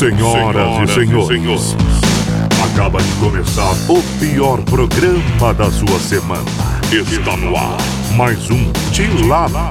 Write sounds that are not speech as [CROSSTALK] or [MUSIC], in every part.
Senhoras, e senhores, acaba de começar o pior programa da sua semana. Está no ar mais um Tilapiando.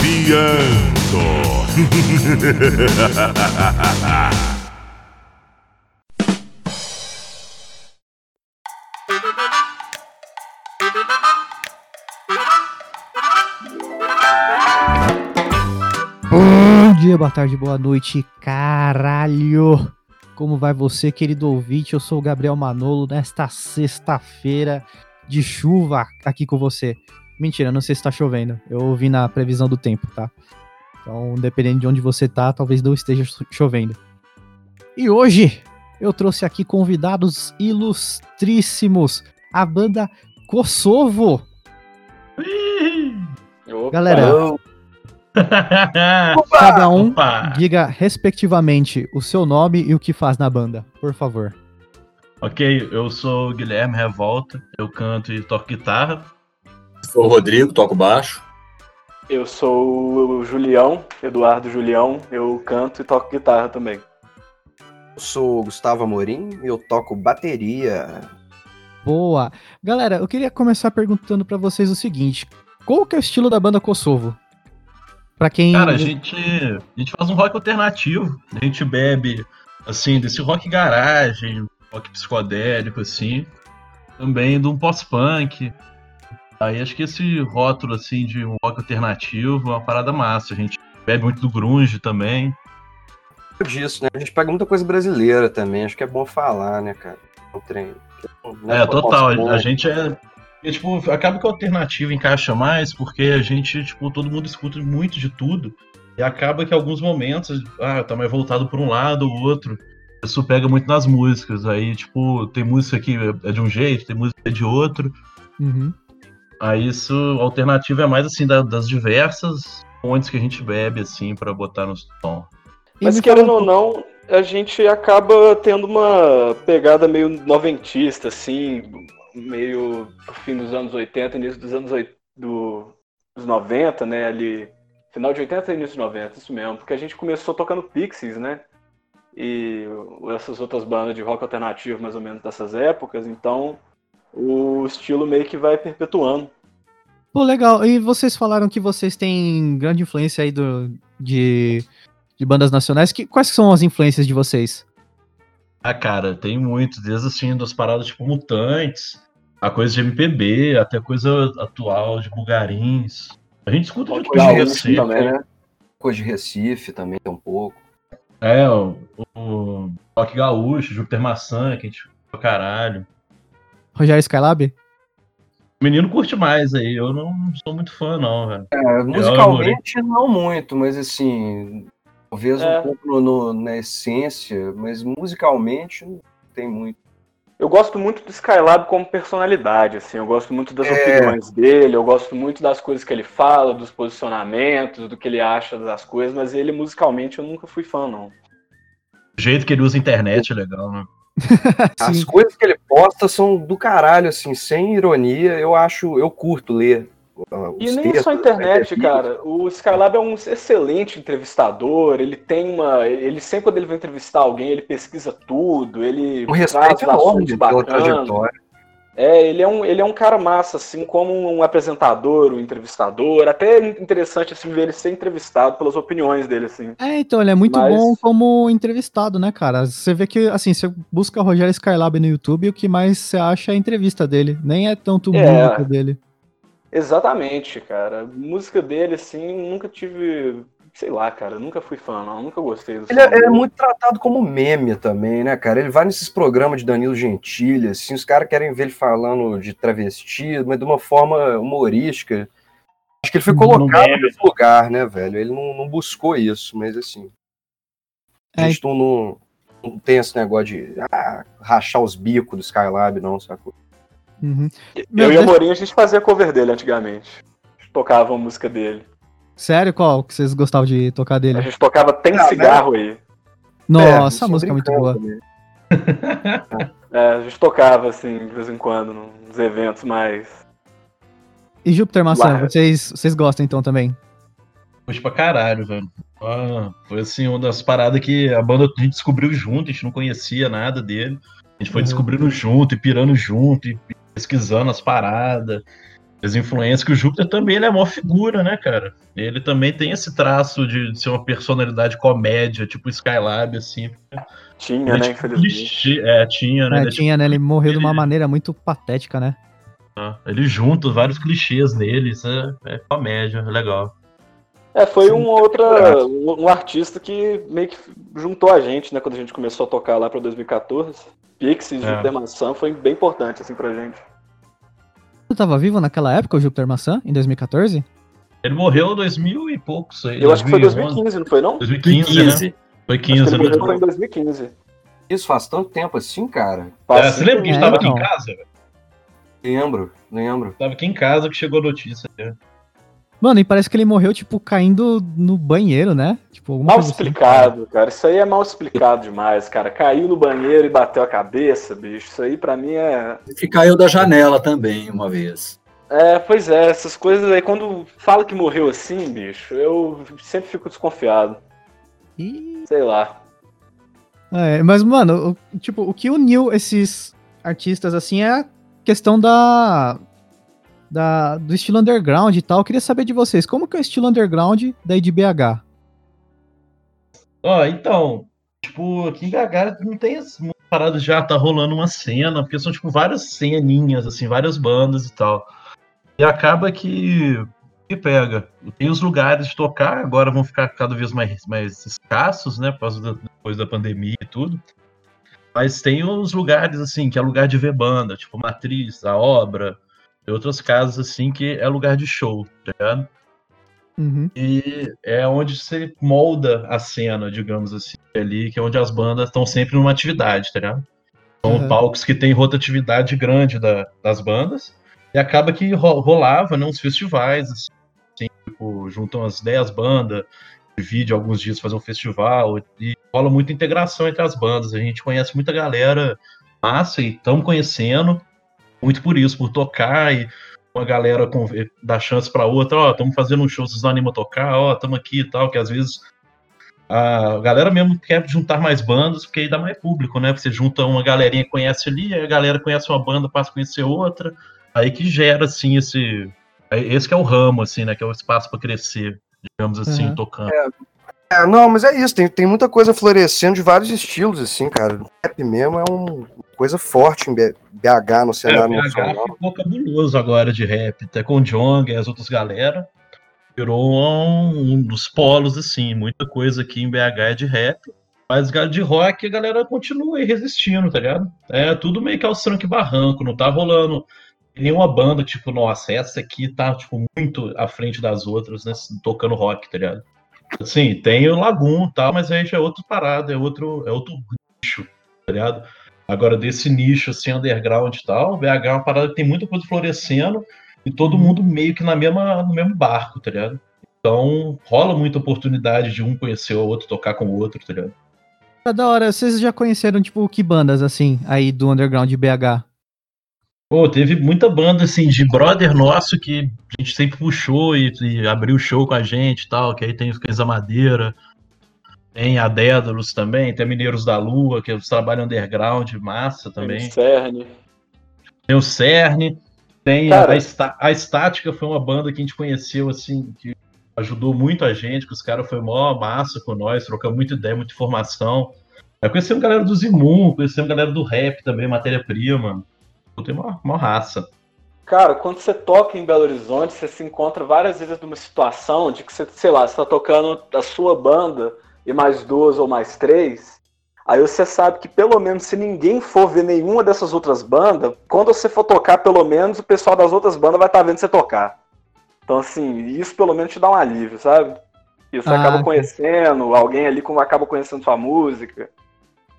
Bom dia, boa tarde, boa noite, caralho! Como vai você, querido ouvinte? Eu sou o Gabriel Manolo, nesta sexta-feira de chuva aqui com você. Mentira, não sei se tá chovendo. Eu ouvi na previsão do tempo, tá? Então, dependendo de onde você tá, talvez não esteja chovendo. E hoje eu trouxe aqui convidados ilustríssimos, a banda Kosovo. Galera, [LAUGHS] cada um Opa! diga respectivamente o seu nome e o que faz na banda, por favor. Ok, eu sou o Guilherme Revolta, eu canto e toco guitarra. Sou o Rodrigo, toco baixo. Eu sou o Julião, Eduardo Julião, eu canto e toco guitarra também. Eu sou o Gustavo Amorim e eu toco bateria. Boa. Galera, eu queria começar perguntando pra vocês o seguinte: qual que é o estilo da banda Kosovo? Pra quem Cara, a gente, a gente faz um rock alternativo, a gente bebe, assim, desse rock garagem, rock psicodélico, assim, também de um pós-punk. Aí acho que esse rótulo, assim, de um rock alternativo é uma parada massa. A gente bebe muito do grunge também. Disso, né? A gente pega muita coisa brasileira também, acho que é bom falar, né, cara? O trem. Não É, total. pós-punk. A gente é. É, tipo, acaba que a alternativa encaixa mais, porque a gente, tipo, todo mundo escuta muito de tudo. E acaba que em alguns momentos, ah, tá mais voltado por um lado ou outro. Isso pega muito nas músicas. Aí, tipo, tem música que é de um jeito, tem música que é de outro. Uhum. Aí isso, a alternativa é mais assim, da- das diversas fontes que a gente bebe, assim, pra botar no som. E Mas querendo ou um não, a gente acaba tendo uma pegada meio noventista, assim, meio no fim dos anos 80, início dos anos oit- do- dos 90, né? Ali, final de 80 e início de 90, isso mesmo, porque a gente começou tocando Pixies, né? E essas outras bandas de rock alternativo, mais ou menos dessas épocas, então o estilo meio que vai perpetuando. Pô, legal. E vocês falaram que vocês têm grande influência aí do, de, de bandas nacionais. Que, quais são as influências de vocês? Ah, cara, tem muito, desde assim, das paradas tipo mutantes, a coisa de MPB, até coisa atual de bugarins. A gente escuta muito coisa de gaúcho Recife. também, né? Coisa de Recife também, um pouco. É, o, o Rock Gaúcho, Júpiter Maçã, que a gente pra caralho. Rogério Skylab? O menino curte mais aí, eu não sou muito fã, não, velho. É, musicalmente não muito, mas assim, talvez É. um pouco no- no- na essência, mas musicalmente não tem muito. Eu gosto muito do Skylab como personalidade, assim, eu gosto muito das É. opiniões dele, eu gosto muito das coisas que ele fala, dos posicionamentos, do que ele acha das coisas, mas ele musicalmente eu nunca fui fã, não. O jeito que ele usa a internet é legal, né? As coisas que ele posta são do caralho, assim, sem ironia, eu acho, eu curto ler. Uh, E nem textos, só a internet, entrevistas. cara. O Skylab é um excelente entrevistador, ele tem uma. Ele sempre quando ele vai entrevistar alguém, ele pesquisa tudo, ele Um respeito traz enorme assuntos pela bacanas. trajetória. É, ele é, um, ele é um cara massa, assim, como um apresentador, um entrevistador. Até é interessante assim, ver ele ser entrevistado pelas opiniões dele, assim. É, então, ele é muito Mas- bom como entrevistado, né, cara? Você vê que, assim, você busca Rogério Skylab no YouTube e o que mais você acha é a entrevista dele. Nem é tanto É. música dele. Exatamente, cara. A música dele, assim, nunca tive. Sei lá, cara, nunca fui fã, não. Nunca gostei do Ele é, é muito tratado como meme também, né, cara? Ele vai nesses programas de Danilo Gentili, assim, os caras querem ver ele falando de travesti, mas de uma forma humorística. Acho que ele foi colocado nesse lugar, né, velho? Ele não, não buscou isso, mas assim. A É. gente não, não, não tem esse negócio de ah, rachar os bicos do Skylab, não, sacou? Uhum. Eu Meu e o Amorim, a gente fazia cover dele antigamente. A gente tocava a música dele. Sério, qual que vocês gostavam de tocar A dele? gente tocava Tem Ah, Cigarro aí. Nossa, É, a música é muito boa. também. [LAUGHS] É, a gente tocava, assim, de vez em quando, nos eventos mais. E Júpiter Maçã, Lá. vocês, vocês gostam então também? Curte pra caralho, velho. Ah, foi assim, uma das paradas que a banda a gente descobriu junto, a gente não conhecia nada dele. A gente foi Uhum. descobrindo junto e pirando junto e pesquisando as paradas, as influências, que o Júpiter também ele é uma figura, né, cara? Ele também tem esse traço de ser uma personalidade comédia, tipo Skylab, assim. Tinha, Ele é né, tipo infelizmente. clichê- é, tinha, né? É, Ele é tinha, né? Ele morreu de uma ele- maneira muito patética, né? Ah, Ele junta vários clichês nele, isso é, é comédia, é legal. É, foi Sim, uma outra, um, um artista que meio que juntou a gente, né, quando a gente começou a tocar lá pra 2014. Pixies, É. Júpiter Maçã, foi bem importante, assim, pra gente. Você tava vivo naquela época, o Júpiter Maçã, em 2014? Ele morreu em 2000 e poucos aí. Eu acho que foi 2011, 2015, não foi não? 2015, né? 15. Foi Acho que 15, ele né? morreu foi em 2015. Isso faz tanto tempo assim, cara. É, Faz você lembra que a gente É, tava aqui em então. casa? Lembro, lembro. Tava aqui em casa que chegou a notícia. né? Mano, e parece que ele morreu, tipo, caindo no banheiro, né? Tipo, Mal coisa assim. explicado, cara. Isso aí é mal explicado demais, cara. Caiu no banheiro e bateu a cabeça, bicho. Isso aí pra mim é. E caiu da janela também, uma vez. É, pois é, essas coisas aí, quando fala que morreu assim, bicho, eu sempre fico desconfiado. Ih, Sei lá. É, mas, mano, o- tipo, o que uniu esses artistas, assim, é a questão da, da do estilo underground e tal. Eu queria saber de vocês, como que é o estilo underground daí de BH? Ó, então, tipo, aqui em Gagara não tem as paradas já tá rolando uma cena, porque são, tipo, várias ceninhas, assim, várias bandas e tal. E acaba que, que pega. Tem os lugares de tocar, agora vão ficar cada vez mais, mais escassos, né, por causa da, depois da pandemia e tudo. Mas tem os lugares, assim, que é lugar de ver banda, tipo Matriz, a Obra, e outras casas, assim, que é lugar de show, tá ligado? Uhum. E é onde você molda a cena, digamos assim, ali, que é onde as bandas estão sempre numa atividade, tá ligado? São Uhum. palcos que tem rotatividade grande da- das bandas, e acaba que ro- rolava né, uns festivais, assim, tipo, juntam as 10 bandas, divide alguns dias fazer um festival, e rola muita integração entre as bandas. A gente conhece muita galera massa e estamos conhecendo, muito por isso, por tocar e uma galera com, dá chance para outra, ó, estamos fazendo um show, vocês não animam a tocar, ó, estamos aqui e tal, que às vezes a galera mesmo quer juntar mais bandas, porque aí dá mais público, né? Você junta uma galerinha que conhece ali, aí a galera conhece uma banda, passa a conhecer outra, aí que gera, assim, esse... Esse que é o ramo, assim, né? Que é o espaço para crescer, digamos assim, Uhum. tocando. É, não, mas é isso, tem, tem muita coisa florescendo de vários estilos, assim, cara. O rap mesmo é um- uma coisa forte em BH no É, cenário o BH nacional. ficou cabuloso agora de rap, até com o Jong e as outras galera. Virou um, um dos polos, assim, muita coisa aqui em BH é de rap. Mas de rock, a galera continua aí resistindo, tá ligado? É tudo meio que aos tranco e barranco, não tá rolando nenhuma banda, tipo, nossa, essa aqui tá, tipo, muito à frente das outras, né, tocando rock, tá ligado? Assim, tem o Lagoon e tal, mas aí já é outra parada, é outro, é outro nicho, tá ligado? Agora, desse nicho, assim, underground e tal, BH é uma parada que tem muita coisa florescendo e todo mundo meio que na mesma, no mesmo barco, tá ligado? Então, rola muita oportunidade de um conhecer o outro, tocar com o outro, tá ligado? Tá da hora, vocês já conheceram, tipo, que bandas, assim, aí do underground de BH? Pô, teve muita banda, assim, de brother nosso que a gente sempre puxou e, e abriu show com a gente e tal, que aí tem os Cães da Madeira, tem a Dédalos também, tem a Mineiros da Lua, que eles trabalham underground, massa também. Cerne. Tem o Cerne, tem Cara. a, a Estática, foi uma banda que a gente conheceu, assim, que ajudou muito a gente, que os caras foi mó massa com nós, trocamos muita ideia, muita informação. Aí conhecemos galera do Zimun, conhecemos galera do rap também, matéria-prima. Tem uma, uma raça. Cara, quando você toca em Belo Horizonte, você se encontra várias vezes numa situação de que você, sei lá, você tá tocando a sua banda e mais duas ou mais três. Aí você sabe que pelo menos se ninguém for ver nenhuma dessas outras bandas, quando você for tocar, pelo menos o pessoal das outras bandas vai estar vendo você tocar. Então, assim, isso pelo menos te dá um alívio, sabe? E você Ah, acaba conhecendo, alguém ali como acaba conhecendo sua música.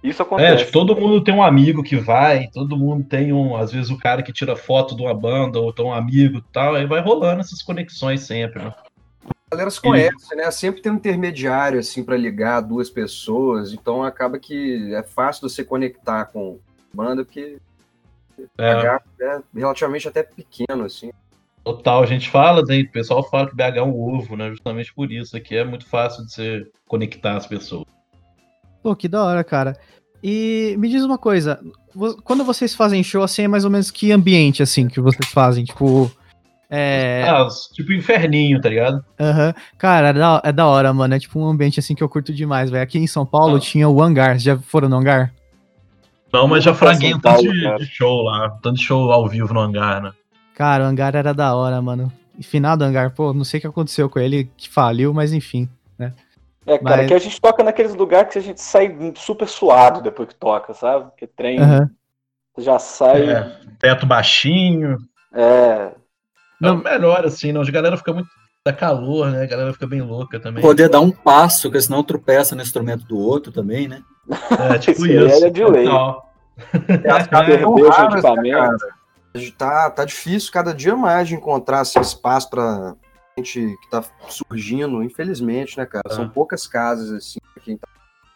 Isso É, acontece. tipo, todo mundo tem um amigo que vai, todo mundo tem um, às vezes, o cara que tira foto de uma banda, ou tem um amigo e tal, aí vai rolando essas conexões sempre, né? A galera se conhece, né? Sempre tem um intermediário, assim, pra ligar duas pessoas, então acaba que é fácil você conectar com banda, porque É, BH é relativamente até pequeno, assim. Total, a gente fala, né, o pessoal fala que BH é um ovo, né? Justamente por isso. Aqui é muito fácil de você conectar as pessoas. Pô, que da hora, cara. E me diz uma coisa, quando vocês fazem show, assim, é mais ou menos que ambiente, assim, que vocês fazem? Tipo, é... Ah, tipo inferninho, tá ligado? aham. Cara, é da, é da hora, mano. É tipo um ambiente, assim, que eu curto demais, velho. Aqui em São Paulo Ah. tinha o Hangar. Vocês já foram no Hangar? Não, mas já fraguei um tanto de, de show lá. Tanto de show ao vivo no hangar, né? Cara, o Hangar era da hora, mano. E final do Hangar, pô, não sei o que aconteceu com ele, que faliu, mas enfim. É, cara, Mas- que a gente toca naqueles lugares que a gente sai super suado depois que toca, sabe? Porque trem Aham. já sai. É. É, teto baixinho. é, Não, melhor assim, não. A galera fica muito. Dá calor, né? A galera fica bem louca também. Poder dar um passo, porque senão tropeça no instrumento do outro também, né? É, [LAUGHS] tipo Isso é de lei. Total. As [LAUGHS] raras, né? Tá, tá difícil cada dia mais de encontrar assim, espaço pra gente que tá surgindo, infelizmente, né, cara? São Ah. poucas casas, assim, pra quem tá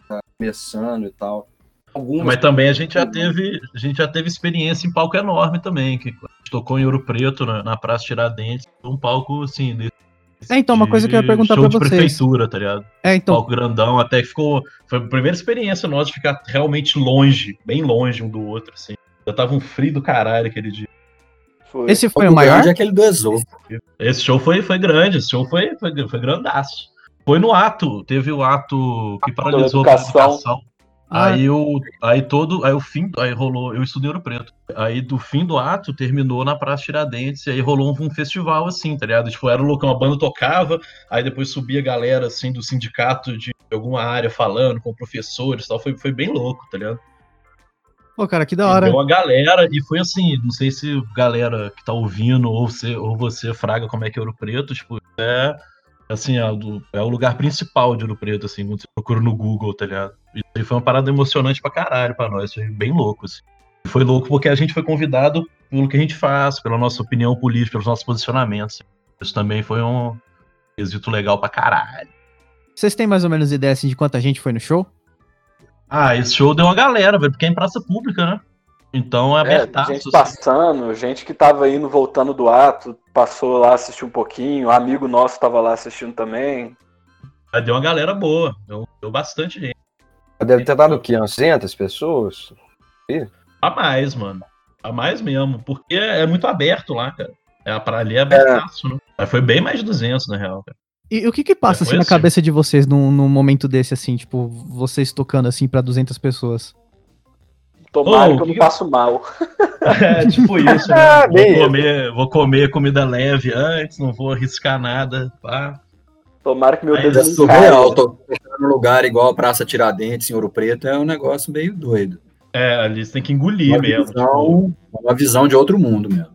tá começando e tal. Algumas Mas também a gente já teve, a gente já teve experiência em palco enorme também, que a gente tocou em Ouro Preto, na, na Praça Tiradentes, um palco assim, de, É, então, uma coisa que eu ia perguntar show pra de vocês. prefeitura, tá ligado? É, então, palco grandão, até que ficou. Foi a primeira experiência nossa de ficar realmente longe, bem longe um do outro, assim. Já tava um frio do caralho aquele dia. Foi. esse foi o Outro maior? grande é aquele do Exopo. Esse show foi, foi grande, esse show foi, foi, foi grandaço. Foi no ato, teve o ato que paralisou a educação. Ah, Aí o, aí todo, aí o fim, aí rolou, eu estudei Ouro Preto. Aí do fim do ato terminou na Praça Tiradentes e aí rolou um, um festival assim, tá ligado? Tipo, era um local, uma banda tocava, aí depois subia a galera assim do sindicato de alguma área falando com professores, e tal, foi, foi bem louco, tá ligado? Pô, cara, que da E hora. Deu uma galera e foi assim, não sei se galera que tá ouvindo ou você, ou você fraga como é que é Ouro Preto, tipo, é assim, é, do- é o lugar principal de Ouro Preto, assim, quando você procura no Google, tá ligado? Isso aí foi uma parada emocionante pra caralho pra nós, foi bem louco, assim. E Foi louco porque a gente foi convidado pelo que a gente faz, pela nossa opinião política, pelos nossos posicionamentos. Isso também foi um quesito legal pra caralho. Vocês têm mais ou menos ideia assim, de quanta gente foi no show? Ah, esse show deu uma galera, velho, porque é em praça pública, né? Então é É, abertaço. gente assim. passando, gente que tava indo, voltando do ato, passou lá, assistiu um pouquinho, amigo nosso tava lá assistindo também. Mas Deu uma galera boa, deu, deu bastante gente. Deve ter dado o quê? Umas 200 pessoas? A mais, mano. A mais mesmo. Porque é muito aberto lá, cara. É, pra ali é abertaço, né? Mas foi bem mais de 200, na real, cara. E o que que passa É, assim na assim. cabeça de vocês num, num momento desse, assim, tipo, vocês tocando assim pra 200 pessoas? Tomara Ô, que eu não passo mal. [LAUGHS] É tipo [LAUGHS] isso, Ah, né? nem Vou comer, vou comer comida leve antes, não vou arriscar nada. Pá. Tomara que meu dedo É não surreal. caia. Tô num lugar igual a Praça Tiradentes, em Ouro Preto, é um negócio meio doido. É, ali você tem que engolir Uma mesmo. tipo, visão, uma visão de outro mundo mesmo.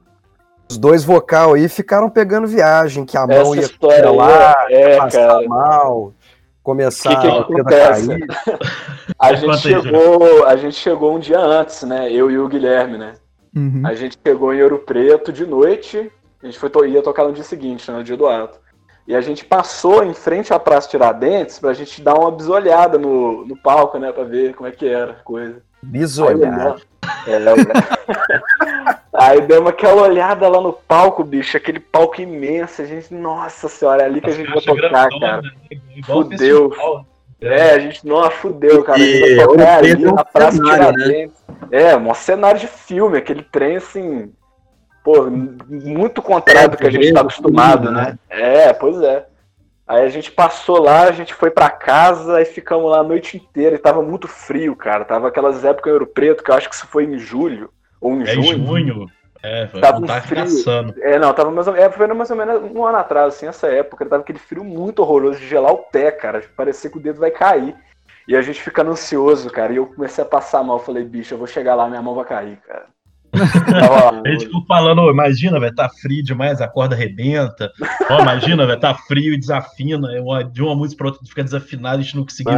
Os dois vocal aí ficaram pegando viagem, que a mão Essa ia história lá, é, é, passar cara. mal, começar Que que a acontece? cair. [LAUGHS] A gente, aí, chegou, a gente chegou um dia antes, né? Eu e o Guilherme, né? Uhum. A gente chegou em Ouro Preto de noite. A gente foi, ia tocar no dia seguinte, né, no dia do ato. E a gente passou em frente à Praça Tiradentes pra gente dar uma bisolhada no, no palco, né? Pra ver como é que era a coisa. Bisolhar. olhamos- é, [LAUGHS] Aí demos aquela olhada lá no palco, bicho, aquele palco imenso. A gente, nossa senhora, é ali que a gente vai tocar, grandona, cara. né? Fudeu. festival. É, a gente, nossa, fudeu, cara. A gente vai tocar ali é na Praça cenário, né? Tiradentes. É, um cenário de filme, aquele trem assim. Pô, muito contrário do que a gente tá acostumado, né? É, pois é. Aí a gente passou lá, a gente foi pra casa e ficamos lá a noite inteira. E tava muito frio, cara. Tava aquelas épocas em Ouro Preto, que eu acho que isso foi em julho ou em É em junho. junho. É, Tava não um tá frio. caçando. É, não, tava mais ou menos. É, foi mais ou menos um ano atrás, assim, essa época. Tava aquele frio muito horroroso de gelar o pé, cara. Parecia que o dedo vai cair. E a gente ficando ansioso, cara. E eu comecei a passar mal. Falei, bicho, eu vou chegar lá, minha mão vai cair, cara. [LAUGHS] Tava A gente ficou falando, "Ô, imagina, vai tá frio demais, a corda arrebenta. Ó, imagina, vai tá frio e desafina. É uma- De uma música pra outra fica desafinado, a gente não conseguia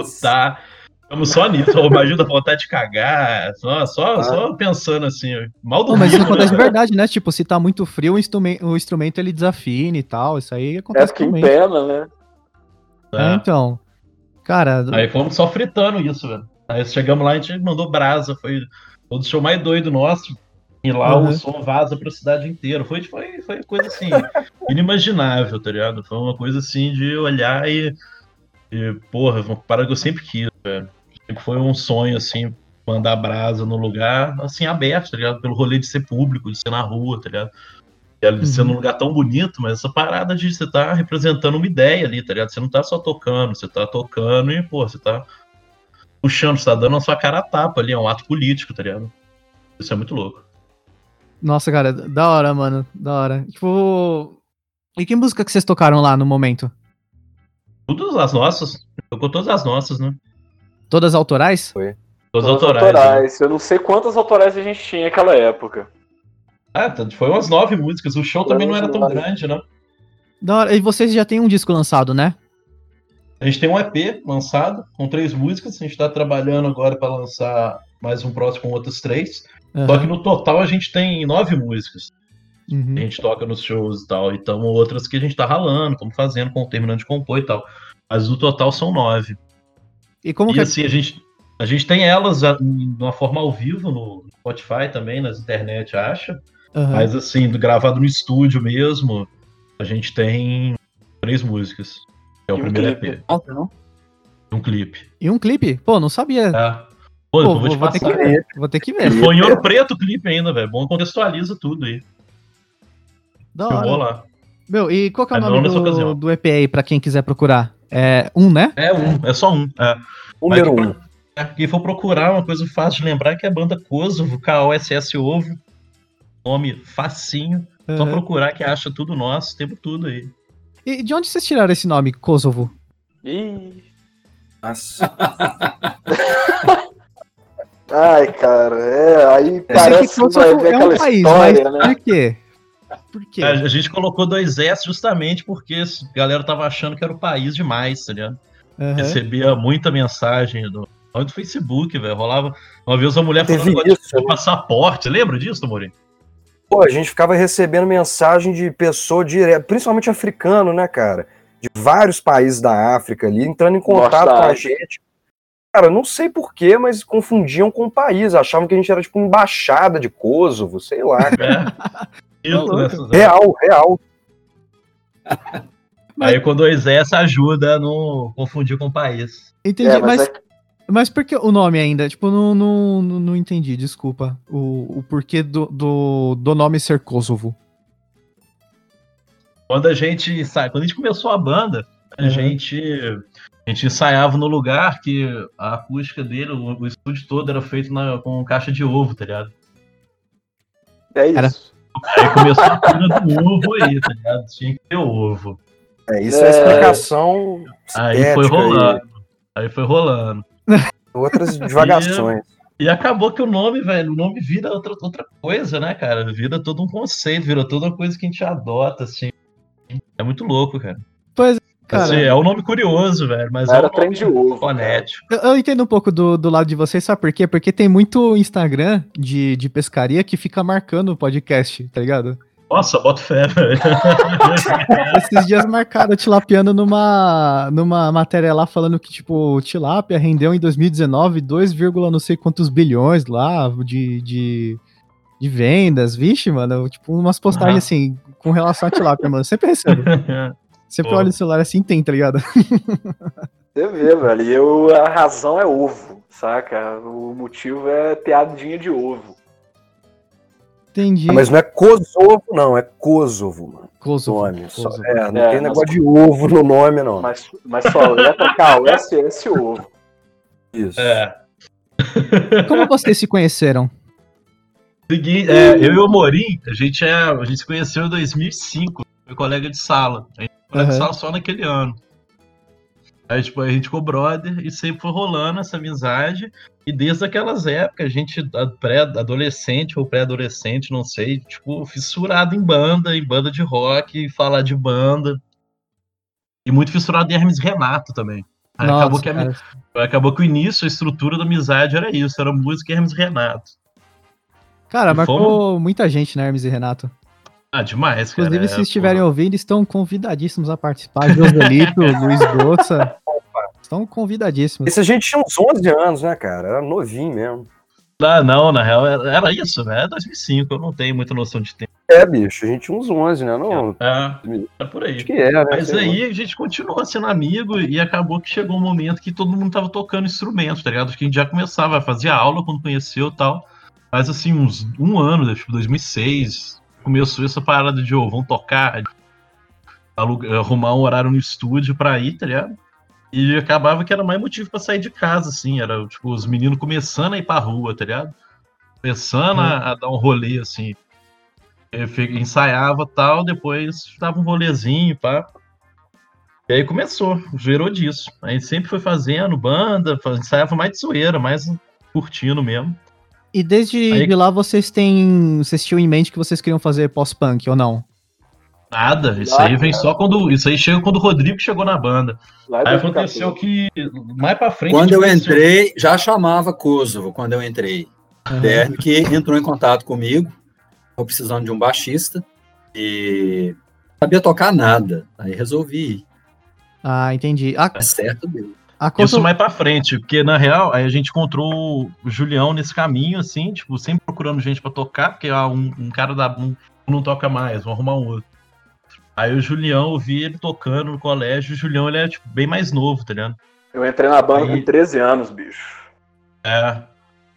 escutar. Estamos só nisso, Ô, imagina a vontade de cagar. Só, só, Ah. só pensando assim, mal do Pô, mas isso ritmo, acontece de né? verdade, né? Tipo, se tá muito frio, o instrumento, o instrumento ele desafina e tal. Isso aí É, acontece fiquei em também. pena, né? É, É. então. Cara, Aí fomos só fritando isso, velho. Aí chegamos lá, a gente mandou brasa. Foi o show mais doido nosso. E lá Uhum. o som vaza pra cidade inteira. Foi, foi, foi coisa assim, [LAUGHS] inimaginável, tá ligado? Foi uma coisa assim de olhar e. e porra, uma parada que eu sempre quis, velho. Sempre foi um sonho, assim, mandar brasa no lugar, assim, aberto, tá ligado? Pelo rolê de ser público, de ser na rua, tá ligado? De ser Uhum. num lugar tão bonito, mas essa parada de você tá representando uma ideia ali, tá ligado? Você não tá só tocando, você tá tocando e, pô, você tá puxando, você tá dando a sua cara a tapa ali, é um ato político, tá ligado? Isso é muito louco. Nossa, cara, da hora, mano. Da hora. Tipo. E que música que vocês tocaram lá no momento? Todas as nossas, tocou todas as nossas, né? Todas autorais? Todas Todas autorais. né? autorais. Eu não sei quantas autorais a gente tinha naquela época. Ah, tá, foi umas nove músicas. O show Foi também não era tão nove. grande, né? Da hora. E vocês já têm um disco lançado, né? A gente tem um EP lançado com três músicas. A gente tá trabalhando agora para lançar mais um próximo com outras três. Só Aham. que no total a gente tem nove músicas. Uhum. A gente toca nos shows e tal. Então outras que a gente tá ralando, estamos fazendo, terminando de compor e tal. Mas no total são nove. E como e que é assim, a gente, a gente tem elas já em uma forma ao vivo no Spotify também, nas internet, acha. Aham. Mas assim, do- gravado no estúdio mesmo, a gente tem três músicas. É o E primeiro clipe. EP, não? um clipe. E um clipe? Pô, não sabia. Tá? Pô, Pô, eu vou te vou ter que passar. ver. Vou ter que ver. Foi em ouro preto o clipe ainda, velho. Bom, contextualiza tudo aí. Da Filmou hora. lá. Meu, e qual que é o Mas nome do, do EP aí pra quem quiser procurar? É um, né? É um, é só um. É. Número Mas um. é, Quem for procurar, uma coisa fácil de lembrar é que é a banda Kosovo, K-O-S-S Ovo. Nome facinho. Só Aham. procurar que acha tudo nosso, temos tudo aí. E de onde vocês tiraram esse nome, Kosovo? Ih. Nossa. [LAUGHS] Ai, cara, é, aí Eu parece que Kosovo é aquela um país, história, mas né? por quê? Por quê? A a gente colocou dois S justamente porque a galera tava achando que era o país demais, tá ligado? Aham. Recebia muita mensagem do, do Facebook, velho. Rolava. Uma vez uma mulher Teve falando isso, de né? passaporte. Lembra disso, Morim? Pô, a gente ficava recebendo mensagem de pessoa direto, principalmente africano, né, cara? De vários países da África ali, entrando em contato da com a gente. Cara, não sei porquê, mas confundiam com o país. Achavam que a gente era tipo embaixada de Kosovo, sei lá. É. [LAUGHS] Real, real. [LAUGHS] Aí com dois S ajuda a não confundir com o país. Entendi, É, mas, mas mas, é- por que o nome ainda? Tipo, não, não, não, não entendi, desculpa. O, o porquê do, do, do nome ser Kosovo. Quando a gente sai, quando a gente começou a banda, a Uhum. gente a gente ensaiava no lugar que a acústica dele, o, o estúdio todo era feito na- com caixa de ovo, tá ligado? é Era- isso. Aí começou a cura do ovo aí, tá ligado? Tinha que ter ovo. É, isso é, a É. explicação Aí foi rolando. Aí foi rolando. [LAUGHS] e outras divagações. E acabou que o nome, velho, o nome vira outra, outra coisa, né, cara? Vira todo um conceito, vira toda uma coisa que a gente adota, assim. É muito louco, cara. Cara, Assim, é um nome curioso, velho, mas Era é um trem de ovo, fonético. eu, eu entendo um pouco do, do lado de vocês, sabe por quê? Porque tem muito Instagram de, de pescaria que fica marcando o podcast, tá ligado? Nossa, bota fé, velho. [LAUGHS] Esses dias marcaram o Tilapiano numa, numa matéria lá falando que, tipo, o Tilapia rendeu em 2019 2, não sei quantos bilhões lá de, de, de vendas. Vixe, mano, tipo, umas postagens Aham. assim, com relação a Tilapia, mano. Sempre recebo. [LAUGHS] Sempre Pô. olho no celular assim, tem, tá ligado? [LAUGHS] Você vê, velho. E eu, a razão é ovo, saca? O motivo é piadinha de ovo. Entendi. Ah, Mas não é Kosovo, não, é Kosovo, mano. Kosovo, Nome. Só- Kosovo. é, não É, tem mas- negócio de ovo no nome, não. Mas, mas só letra K, o S, S ovo. Isso. É. Como vocês se conheceram? Seguinte, é, eu e o Morim, a gente, é, a gente se conheceu em 2005, foi colega de sala. A gente sala só naquele ano. Aí, tipo, a gente ficou brother e sempre foi rolando essa amizade. E desde aquelas épocas, a gente, pré-adolescente ou pré-adolescente, não sei, tipo, fissurado em banda, em banda de rock, falar de banda. E muito fissurado em Hermes Renato também. Aí Nossa, acabou, que a, acabou que o início, a estrutura da amizade era isso, era música e Hermes Renato. Cara, E marcou muita gente, né, Hermes e Renato? Ah, demais, cara. Inclusive, se É, estiverem pô. ouvindo, estão convidadíssimos a participar. Joselito, [LAUGHS] Luiz Bossa. Estão convidadíssimos. Esse a gente tinha uns 11 anos, né, cara? Era novinho mesmo. Ah, não, na real era, isso, né? É 2005, eu não tenho muita noção de tempo. É, bicho, a gente tinha uns 11, né? Não, É, é por aí. acho que é, né? Mas aí a gente continuou sendo amigo e acabou que chegou um momento que todo mundo tava tocando instrumento, tá ligado? Acho que a gente já começava a fazer aula quando conheceu e tal. Mas assim, uns um ano, tipo 2006, começou essa parada de, ô, vamos tocar, alugar- arrumar um horário no estúdio pra ir, tá ligado? E acabava que era mais motivo pra sair de casa, assim. Era, tipo, os meninos começando a ir pra rua, tá ligado? Começando a, a dar um rolê, assim. Eu ensaiava tal, depois dava um rolezinho, pá. E aí começou, virou disso. A gente sempre foi fazendo banda, ensaiava mais de zoeira, mais curtindo mesmo. E desde Aí- de lá vocês têm. Vocês tinham em mente que vocês queriam fazer pós-punk ou não? Nada, isso Ah, aí vem cara. só quando. Isso aí chega quando o Rodrigo chegou na banda. Lá em Aí 2014. aconteceu que mais pra frente. Quando eu aconteceu- entrei, já chamava Kosovo, quando eu entrei. Derme que entrou em contato comigo, eu precisando de um baixista, e não sabia tocar nada. Aí resolvi. Ah, entendi. A, Tá certo dele. A Isso mais pra frente, porque na real, aí a gente encontrou o Julião nesse caminho, assim, tipo, sempre procurando gente pra tocar, porque ah, um, um cara da um não toca mais, vamos arrumar um outro. Aí o Julião, eu vi ele tocando no colégio, o Julião, ele é, tipo, bem mais novo, tá ligado? Eu entrei na banda Aí- com 13 anos, bicho. É.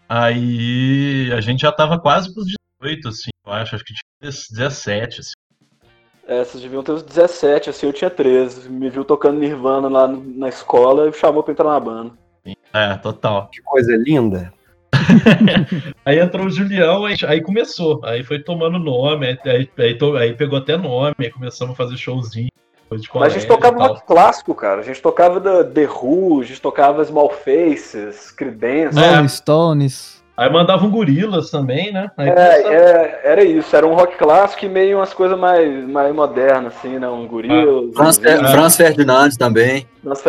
Aí a gente já tava quase pros 18, assim, eu acho, acho que tinha 17, assim. É, vocês deviam ter uns 17, assim, eu tinha 13. Me viu tocando Nirvana lá na escola e chamou pra entrar na banda. É, total. Que coisa linda. [LAUGHS] Aí entrou o Julião, aí, aí começou. Aí foi tomando nome, aí, aí, aí to- aí pegou até nome, aí começamos a fazer showzinho. Mas a gente tocava rock clássico, cara. A gente tocava da The Who, a gente tocava Small Faces, Creedence. É. Stones. Aí mandava um gorilas também, né? Aí É, é, era isso, era um rock clássico e meio umas coisas mais, mais modernas, assim, né? Um gorila. Franz, Fer- Franz Ferdinand também.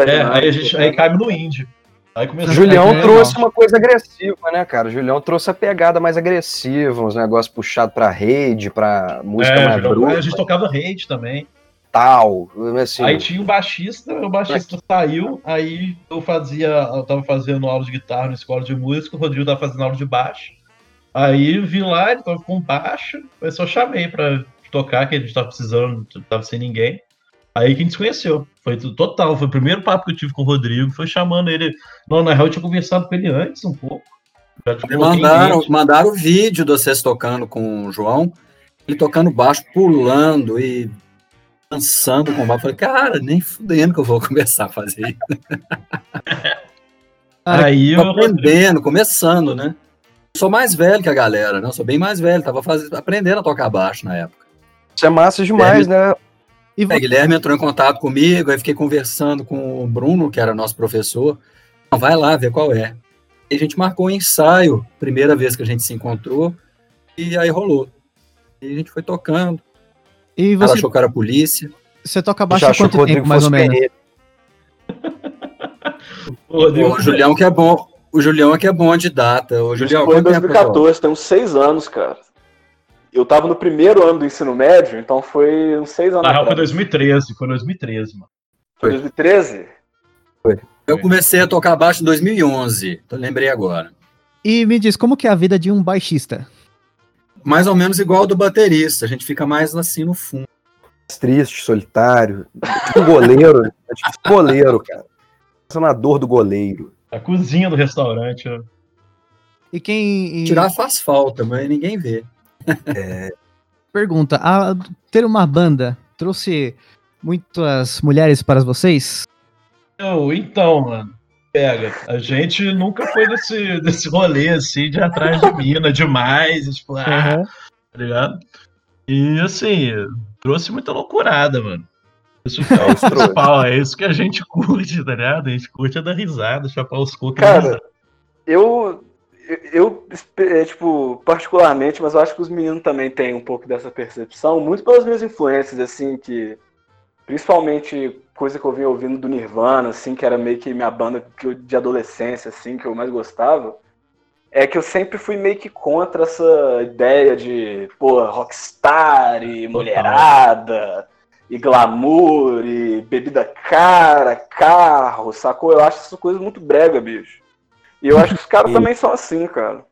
É, aí a gente aí caímos no indie. Aí começou Julião é trouxe uma coisa agressiva, né, cara? Julião trouxe a pegada mais agressiva, uns negócios puxados pra rede, pra música É, mais Julião, bruta a gente tocava hate também. Tal. Assim, Aí tinha o baixista, o baixista saiu, aí eu fazia, eu tava fazendo aula de guitarra na escola de música, o Rodrigo tava fazendo aula de baixo. Aí eu vi lá, ele tava com baixo, eu só chamei pra tocar, que a gente tava precisando, tava sem ninguém. Aí que a gente se conheceu. Foi total, foi o primeiro papo que eu tive com o Rodrigo, foi chamando ele. Não, na real eu tinha conversado com ele antes um pouco. Mandaram, mandaram o vídeo de vocês tocando com o João, ele tocando baixo, pulando e dançando com o Falei, cara, nem fudendo que eu vou [LAUGHS] começar a fazer isso. Aí eu, aprendendo, começando, né? Sou mais velho que a galera, né? Eu Sou bem mais velho, tava fazendo, aprendendo a tocar baixo na época. Isso é massa demais, né? E Aí, Guilherme entrou em contato comigo, aí fiquei conversando com o Bruno, que era nosso professor. Não, vai lá ver qual é. E a gente marcou um ensaio, primeira vez que a gente se encontrou, e aí rolou. E a gente foi tocando. E Ela você, achou que era polícia. você toca baixo há quanto tempo, Rodrigo mais ou menos? [LAUGHS] o Julião que é bom. O Julião é que é bom de data. O Isso Julião, foi em quanto tempo, 2014, tem uns seis anos, cara. Eu tava no primeiro ano do ensino médio, então foi uns seis anos Na real foi atrás. 2013, foi 2013, mano. Foi 2013? Eu comecei a tocar baixo em 2011, então lembrei agora. E me diz, como que é a vida de um baixista? Mais ou menos igual ao do baterista, a gente fica mais assim no fundo. Triste, solitário. Tipo goleiro. [LAUGHS] É tipo goleiro, cara. Pensa na dor do goleiro. A cozinha do restaurante. ó. E quem. e- Tirar faz falta, mas ninguém vê. Pergunta: a- ter uma banda trouxe muitas mulheres para vocês? Eu, então, mano, pega. A gente nunca foi desse, [LAUGHS] desse rolê assim, de atrás de mina demais, e, tipo, ah, Aham. tá ligado? E assim, trouxe muita loucurada, mano. Isso que é [LAUGHS] o principal, é isso que a gente curte, tá ligado? A gente curte é dar risada, chapar os cocos. Cara, eu, eu, é, tipo, particularmente, mas eu acho que os meninos também têm um pouco dessa percepção, muito pelas minhas influências, assim, que principalmente coisa que eu vim ouvindo do Nirvana, assim, que era meio que minha banda que eu- de adolescência, assim, que eu mais gostava, é que eu sempre fui meio que contra essa ideia de, pô, rockstar e mulherada e glamour e bebida cara, carro, sacou? Eu acho essas coisas muito brega, bicho. E eu acho que os [LAUGHS] caras também são assim, cara.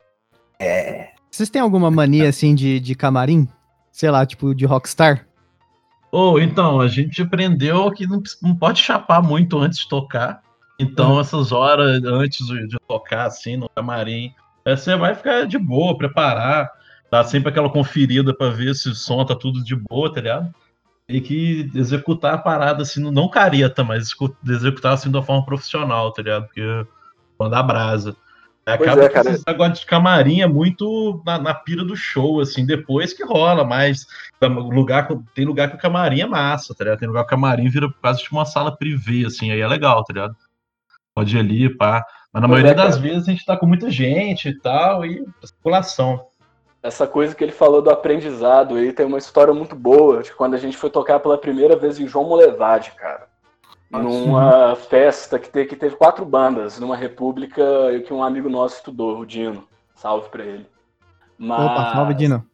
É. Vocês têm alguma mania assim de, de camarim? Sei lá, tipo de rockstar? Ou então, a gente aprendeu que não, não pode chapar muito antes de tocar. Então, Uhum. essas horas antes de, de tocar, assim, no camarim, é, você vai ficar de boa, preparar, dar sempre aquela conferida pra ver se o som tá tudo de boa, tá ligado? E que executar a parada, assim, não careta, mas execu- executar assim de uma forma profissional, tá ligado? Porque quando a brasa. Acaba é, cara. esse negócio de camarim é muito na, na pira do show, assim, depois que rola, mas lugar, tem lugar que o camarim é massa, tá ligado? Tem lugar que o camarim vira quase tipo uma sala privê, assim, aí é legal, tá ligado? Pode ir ali, pá. Mas na Pois maioria é, das vezes a gente tá com muita gente e tal, e circulação. Essa coisa que ele falou do aprendizado aí tem uma história muito boa de quando a gente foi tocar pela primeira vez em João Molevade, cara. Numa festa que, te- que teve quatro bandas, numa república que um amigo nosso estudou, o Dino. Salve pra ele. Mas, Opa, salve, Dino.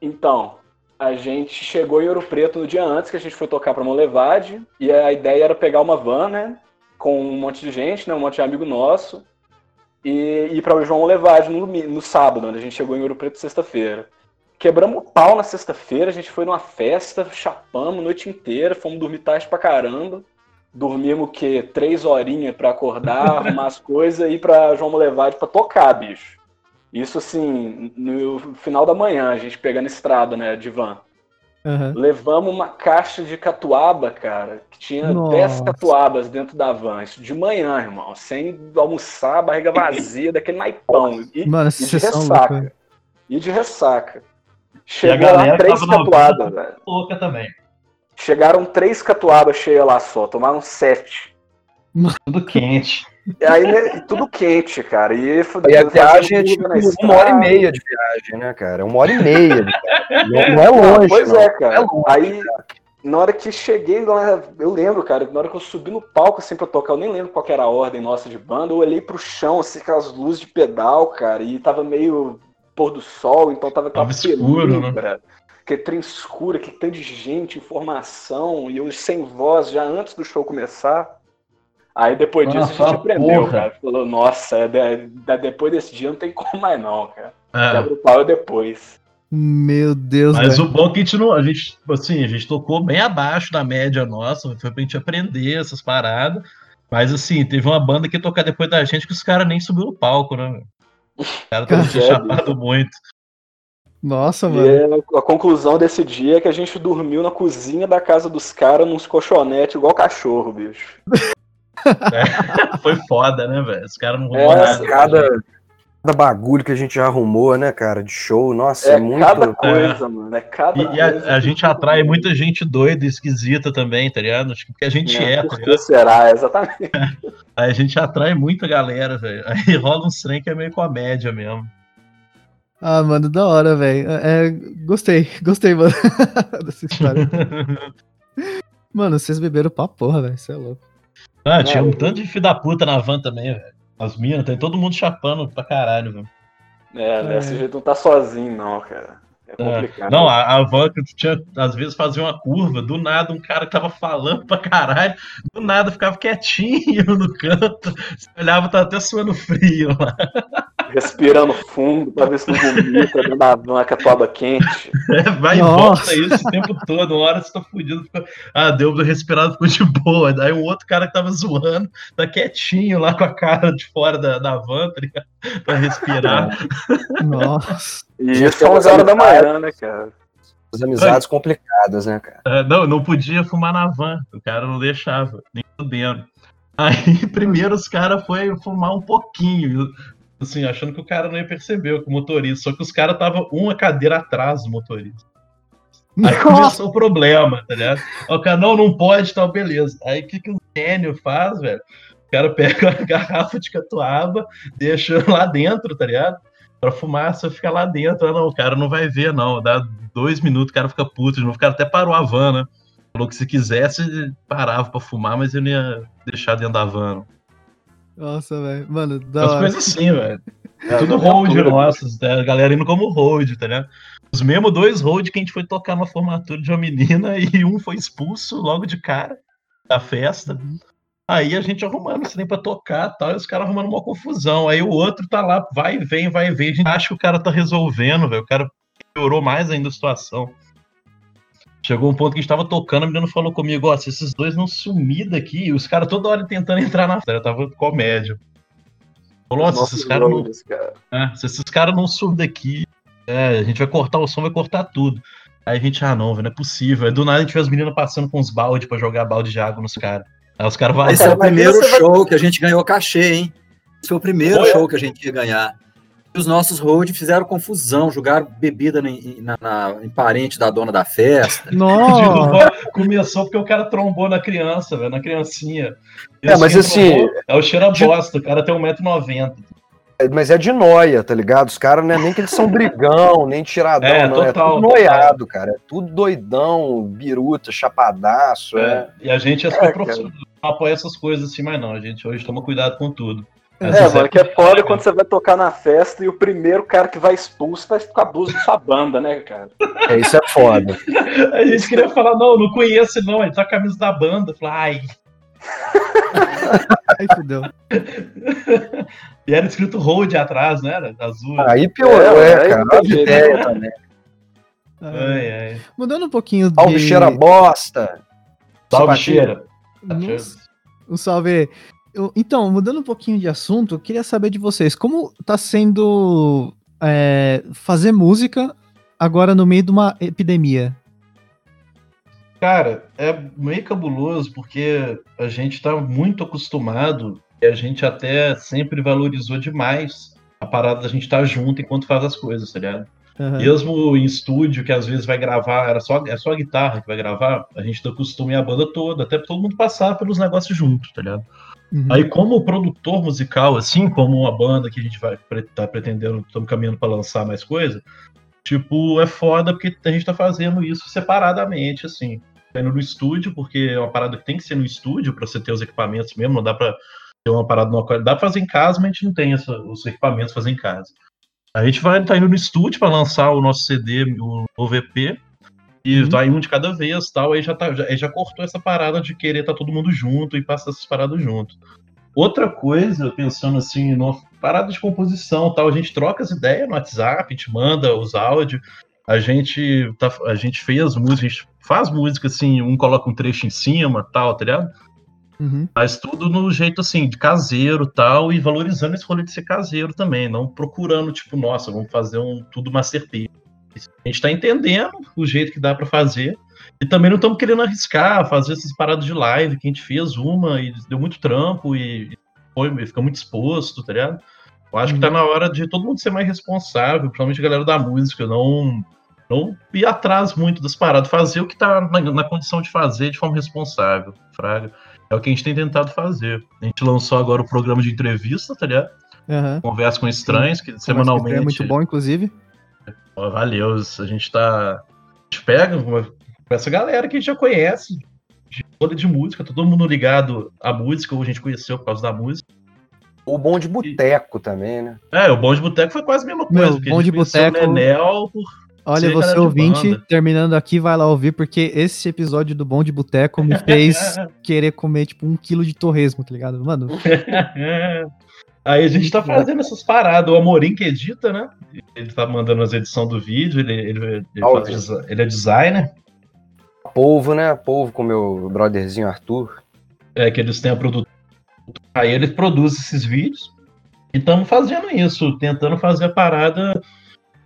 Então, a gente chegou em Ouro Preto no dia antes que a gente foi tocar pra Molevade, e a ideia era pegar uma van, né? Com um monte de gente, né? Um monte de amigo nosso, e ir pra João Molevade no, no sábado, onde a gente chegou em Ouro Preto sexta-feira. Quebramos o pau na sexta-feira, a gente foi numa festa, chapamos a noite inteira, fomos dormir tarde pra caramba. Dormimos o quê? Três horinhas pra acordar, [LAUGHS] arrumar as coisas e ir pra João Molevade pra tocar, bicho. Isso assim, no final da manhã, a gente pegando estrada, né, de van. Aham. Levamos uma caixa de catuaba, cara, que tinha Nossa. 10 catuabas dentro da van. Isso de manhã, irmão. Sem almoçar, barriga vazia, daquele naipão. E, Mano, e de ressaca. louca. E de ressaca. E a Chegou galera lá três catuabas, van velho. Louca também. Chegaram três catuabas cheias lá só, tomaram sete. Tudo quente. E aí, né, tudo quente, cara. E, E a viagem é tipo uma hora e meia de viagem, né, cara? Uma hora e meia. Não, não é [LAUGHS] longe. Pois não. é, cara. É longe, Aí, na hora que cheguei lá, eu lembro, cara, na hora que eu subi no palco, assim, pra tocar, eu nem lembro qual que era a ordem nossa de banda, eu olhei pro chão, assim, aquelas luzes de pedal, cara, e tava meio pôr do sol, então tava aquela Tava escuro, né? penumbra, que trem escuro, que tanto de gente, informação, e eu sem voz já antes do show começar. Aí depois disso a gente aprendeu, porra. cara. Falou, nossa, é de- de- depois desse dia não tem como mais não, cara. É. Quebra o pau é depois. Meu Deus, Mas velho. o bom é que a gente não. A gente, assim, a gente tocou bem abaixo da média nossa, foi pra gente aprender essas paradas. Mas assim, teve uma banda que ia tocar depois da gente que os caras nem subiu no palco, né? Caras estavam Pois é, chapado muito. Nossa, E mano. é- a conclusão desse dia é que a gente dormiu na cozinha da casa dos caras, nos colchonetes, igual cachorro, bicho. [LAUGHS] Foi foda, né, velho? Os caras não É, nada. Cada, cada bagulho que a gente já arrumou, né, cara, de show, nossa, é, É muito. cada coisa, mano. É cada E, e a, coisa a gente atrai muita gente doida e esquisita também, tá ligado? Acho que porque a gente é, tá ligado? que será? Exatamente. [LAUGHS] Aí a gente atrai muita galera, velho. Aí rola uns trem que é meio comédia mesmo. Ah, mano, da hora, velho. É, gostei, [LAUGHS] gostei, mano, [LAUGHS] dessa história. Mano, vocês beberam pra porra, velho. Você é louco. Ah, tinha um É, tanto de filho da puta na van também, velho. As minas, tem todo mundo chapando pra caralho, velho. É, desse jeito não tá sozinho, não, cara. É complicado. Não, a, a van que tinha, às vezes fazia uma curva, do nada um cara que tava falando pra caralho, do nada ficava quietinho [LAUGHS] no canto, você olhava, tava até suando frio lá. Respirando fundo pra ver se não vomita dentro da van com a toba quente. Vai e Nossa. volta isso o tempo todo, uma hora você tá fudido, fica, ah, deu uma respirada, ficou de boa. Daí um outro cara que tava zoando, tá quietinho lá com a cara de fora da, da van, tá ligado? Pra respirar. Nossa. E isso é tem 11 horas da manhã, né, cara? As amizades complicadas, né, cara? É, não, não podia fumar na van, o cara não deixava, nem fudendo. Aí [LAUGHS] primeiro os caras foi fumar um pouquinho, assim, achando que o cara não ia perceber, o motorista, só que os caras estavam uma cadeira atrás do motorista. Aí Nossa. [LAUGHS] começou o problema, tá ligado? O cara, não, não pode, tal, beleza. Aí o que, que o gênio faz, velho? O cara pega a [LAUGHS] garrafa de catuaba, deixa lá dentro, tá ligado? Pra fumar, só fica lá dentro. Ah, não, o cara não vai ver, não. Dá dois minutos, o cara fica puto de novo. O cara até parou a van, né? Falou que se quisesse, parava pra fumar, mas ele não ia deixar dentro da van. Nossa, velho. Mano, da As hora. coisas assim, velho. É, Tudo hold bicho. nossos, né? a galera indo como hold, tá ligado? Os mesmos dois hold que a gente foi tocar numa formatura de uma menina [LAUGHS] e um foi expulso logo de cara da festa. Aí a gente arrumando isso nem pra tocar tal, e os caras arrumando uma confusão. Aí o outro tá lá, vai e vem, vai e vem. A gente acha que o cara tá resolvendo, velho. O cara piorou mais ainda a situação. Chegou um ponto que a gente tava tocando, a menina falou comigo, ó, se esses dois não sumir daqui, os caras toda hora tentando entrar na festa, tava comédia. Falou, ó, se Nossos esses caras não, cara. é, se esses caras não sumir daqui, é, a gente vai cortar o som, vai cortar tudo. Aí a gente, ah não, velho, não é possível. Aí do nada a gente vê as meninas passando com uns baldes pra jogar balde de água nos caras. Aí os caras Esse é o primeiro você vai- show que a gente ganhou cachê, hein? Esse foi o primeiro Foi? show que a gente ia ganhar. E os nossos road fizeram confusão, jogaram bebida em, na- na- em parente da dona da festa. [LAUGHS] Nossa! Começou porque o cara trombou na criança, velho, na criancinha. É, mas quem assim, trombou É o cheiro a bosta, o cara tem 1,90m. É, Mas é de noia, tá ligado? Os caras não é nem que eles são brigão, nem tiradão, É, não. total, é tudo noiado, cara. É tudo doidão, biruta, chapadaço. É. É, e a gente é É, super cara. profissional, não apoia essas coisas assim, mas não. A gente hoje toma cuidado com tudo. É, mano, que é foda quando você vai tocar na festa e o primeiro cara que vai expulso vai ficar abuso da sua banda, né, cara? É, isso é foda. [LAUGHS] A gente queria falar, não, não conheço não, ele tá com a camisa da banda. Falar, ai. [LAUGHS] Aí fudeu. E era escrito Road atrás, né? Era azul. Aí piorou, É, é, aí cara. não ideia né? também. Ai, ai. Mudando um pouquinho de... Salve, cheira bosta. Salve, cheira. Nossa, Um salve. Eu- então, mudando um pouquinho de assunto, eu queria saber de vocês, como tá sendo é, fazer música agora no meio de uma epidemia? Cara, é meio cabuloso porque a gente tá muito acostumado e a gente até sempre valorizou demais a parada da gente estar junto enquanto faz as coisas, tá ligado? Aham. Mesmo em estúdio, que às vezes vai gravar, era só, é só a guitarra que vai gravar, a gente tá acostumado a banda toda, até pra todo mundo passar pelos negócios junto, tá ligado? Uhum. Aí, como produtor musical, assim como uma banda que a gente vai tá pretendendo, estamos caminhando para lançar mais coisa, tipo, é foda porque a gente tá fazendo isso separadamente, assim. Tá indo no estúdio, porque é uma parada que tem que ser no estúdio para você ter os equipamentos mesmo, não dá pra ter uma parada numa qualidade. Dá pra fazer em casa, mas a gente não tem essa- os equipamentos pra fazer em casa. A gente vai tá indo no estúdio para lançar o nosso CD, o OVP, e Uhum. vai um de cada vez, tal, aí já, tá, já, já cortou essa parada de querer estar todo mundo junto e passar essas paradas junto. Outra coisa, pensando assim, numa parada de composição, tal, a gente troca as ideias no WhatsApp, a gente manda os áudios, a gente, tá, a gente fez música, a gente faz música assim, um coloca um trecho em cima, tal, tá ligado? Uhum. Mas tudo no jeito assim, de caseiro tal, e valorizando esse rolê de ser caseiro também, não procurando, tipo, nossa, vamos fazer um tudo masterpiece. A gente tá entendendo o jeito que dá pra fazer, e também não estamos querendo arriscar, fazer essas paradas de live, que a gente fez uma e deu muito trampo e foi, e fica muito exposto, tá ligado? Eu acho que tá na hora de todo mundo ser mais responsável, principalmente a galera da música, não, não ir atrás muito das paradas, fazer o que tá na, na condição de fazer de forma responsável, fraga. É o que a gente tem tentado fazer. A gente lançou agora o programa de entrevista, tá ligado? Aham. Conversa com estranhos, que Conversa semanalmente. É muito bom, inclusive. Ó, Valeu, a gente tá. A gente pega uma- com essa galera que a gente já conhece, de toda de música, todo mundo ligado à música, ou a gente conheceu por causa da música. O bom de boteco também, né? É, o Bom de Boteco foi quase a mesma Meu, coisa. a Bom gente de Boteco- Nenel por Olha, Você, ouvinte, terminando aqui, vai lá ouvir, porque esse episódio do Bom de Boteco me [LAUGHS] fez querer comer, tipo, um quilo de torresmo, tá ligado? Mano, [LAUGHS] Aí a gente tá fazendo essas paradas. O Amorim que edita, né? Ele tá mandando as edições do vídeo, ele, ele, ele, faz ele é designer. Polvo, né? Polvo com meu brotherzinho Arthur. é, que eles têm a produtora. Aí ele produz esses vídeos. E estamos fazendo isso, tentando fazer a parada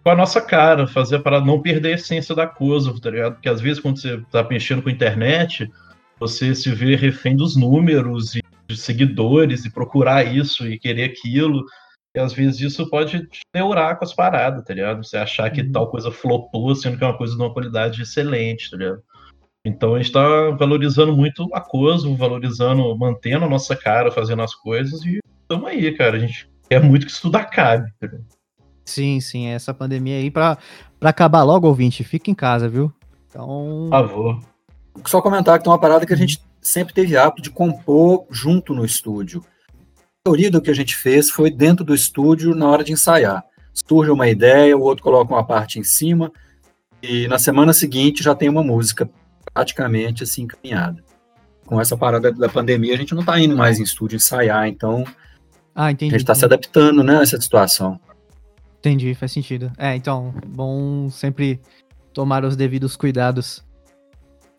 com a nossa cara, fazer a parada, não perder a essência da coisa, tá ligado? Porque às vezes quando você tá mexendo com a internet, você se vê refém dos números e de seguidores e procurar isso e querer aquilo. E às vezes isso pode te neurar com as paradas, tá ligado? Você achar que Uhum. tal coisa flopou, sendo que é uma coisa de uma qualidade excelente, tá ligado? Então a gente tá valorizando muito a coisa, valorizando, mantendo a nossa cara, fazendo as coisas e estamos aí, cara. A gente quer muito que isso tudo acabe. tá ligado? sim, sim, essa pandemia aí, pra, pra acabar logo, ouvinte, fica em casa, viu? Então, Por favor. Só comentar que tem uma parada que a gente sempre teve hábito de compor junto no estúdio. A maioria do que a gente fez foi dentro do estúdio na hora de ensaiar. Surge uma ideia, o outro coloca uma parte em cima, e na semana seguinte já tem uma música praticamente assim encaminhada. com essa parada da pandemia, a gente não tá indo mais em estúdio ensaiar, então Ah, a entendi. gente tá se adaptando, né, a essa situação. Entendi, faz sentido. É, então, bom sempre tomar os devidos cuidados.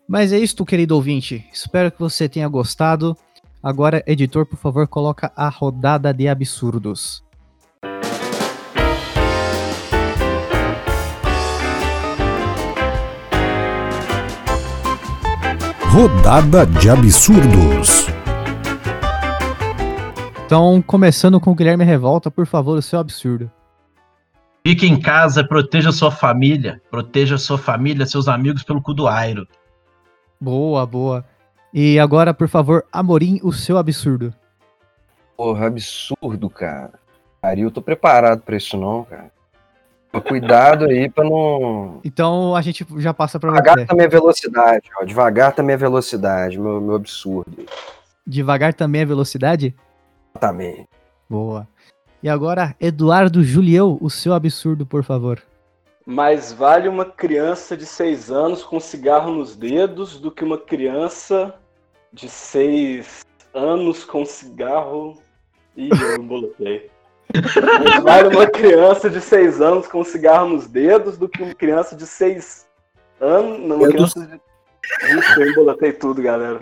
Mas é isso, querido ouvinte. Espero que você tenha gostado. Agora, editor, por favor, coloca a rodada de absurdos. Rodada de absurdos. Então, começando com o Guilherme Revolta, por favor, o seu absurdo. Fique em casa, proteja sua família. Proteja sua família, seus amigos pelo cu do Airo. Boa, boa. E agora, por favor, Amorim, o seu absurdo. Porra, absurdo, cara. Cara, eu tô preparado pra isso não, cara. Cuidado aí pra não. Então, a gente já passa pra Devagar você. também a velocidade, ó. Devagar também a velocidade, meu, meu absurdo. Devagar também a velocidade? Também. Boa. E agora, Eduardo Julião, o seu absurdo, por favor. Mais vale uma criança de 6 anos com cigarro nos dedos do que uma criança de 6 anos com cigarro. Ih, eu embolotei. Mais vale uma criança de 6 anos com cigarro nos dedos do que uma criança de 6 anos. Não, uma criança de. Ixi, eu embolotei tudo, galera.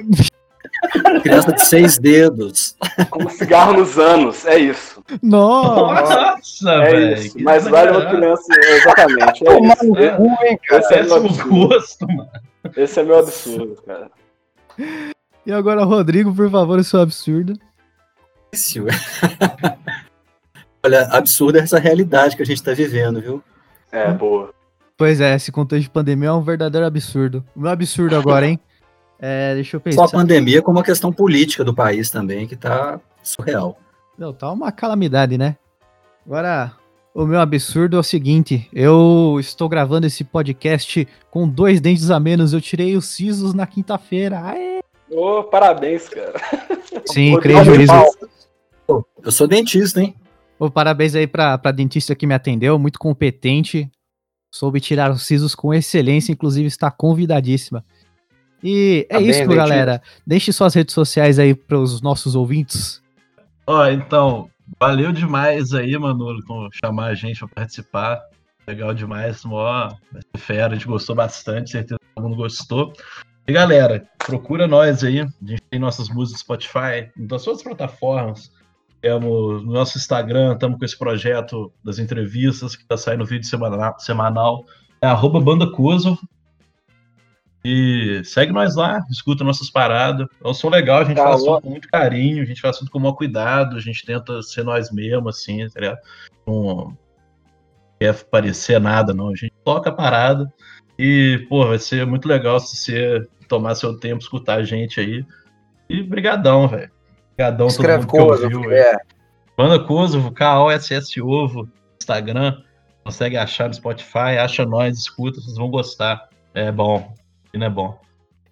Criança de seis dedos. Com cigarro nos anos, é isso. Nossa! Nossa, É velho. isso. que Mais vale uma criança. Exatamente. É Tomar no é. cu, hein, cara. Esse é meu Péssimo absurdo. gosto, mano. Esse é meu absurdo, cara. E agora, Rodrigo, por favor, o seu absurdo. [LAUGHS] Olha, absurda essa realidade que a gente tá vivendo, viu? É, boa. Pois é, esse contexto de pandemia é um verdadeiro absurdo. O meu absurdo agora, hein? É, deixa eu Só a pensar. pandemia, como a questão política do país também, que tá surreal. Não, tá uma calamidade, né? Agora, o meu absurdo é o seguinte: eu estou gravando esse podcast com dois dentes a menos. Eu tirei os sisos na quinta-feira. Ô, parabéns, cara. Sim, creio juízo. Eu sou dentista, hein? Ô, parabéns aí pra, pra dentista que me atendeu, muito competente. Soube tirar os sisos com excelência, inclusive está convidadíssima. E é Tá bem, isso, galera. Deixe suas redes sociais aí para os nossos ouvintes. Ó, então, valeu demais aí, Manolo, com chamar a gente pra participar. Legal demais, mó fera, a gente gostou bastante, certeza que todo mundo gostou. E galera, procura nós aí, a gente tem nossas músicas no Spotify, em todas as plataformas. Temos no nosso Instagram, estamos com esse projeto das entrevistas, que tá saindo vídeo semana- semanal. É arroba Banda. E segue nós lá, escuta nossas paradas. É um som legal, a gente Tá, faz tudo com muito carinho, a gente faz tudo com o maior cuidado, a gente tenta ser nós mesmos, assim, tá ligado? Não quer parecer nada, não. A gente toca a parada e, pô, vai ser muito legal se você tomar seu tempo, escutar a gente aí. E brigadão, velho. Brigadão todo Escreve mundo que ouviu, é. Banda Kosovo, K-O-S-S Ovo, Instagram. Consegue achar no Spotify, acha nós, escuta, vocês vão gostar. É bom. E não é bom.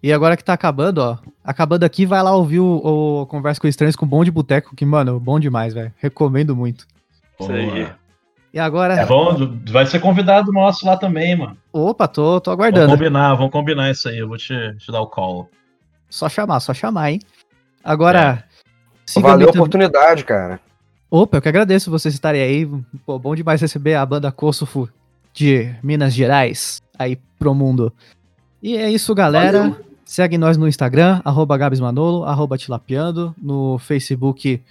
E agora que tá acabando, ó. Acabando aqui, vai lá ouvir o, o Conversa com Estranhos com o Bom de Boteco, que, mano, bom demais, velho. Recomendo muito. Isso aí. E agora. É bom, vai ser convidado nosso lá também, mano. Opa, tô, tô Vamos aguardando. combinar, vamos combinar isso aí. Eu vou te, te dar o call. Só chamar, só chamar, hein? Agora. siga Valeu a oportunidade, cara. Opa, eu que agradeço vocês estarem aí. Pô, bom demais receber a banda Kosovo de Minas Gerais aí pro mundo. E é isso, galera. Valeu. Segue nós no Instagram, arroba Gabs Manolo, arroba Tilapiando. No Facebook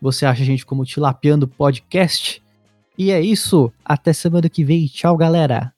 você acha a gente como Tilapiando Podcast. E é isso. Até semana que vem. Tchau, galera.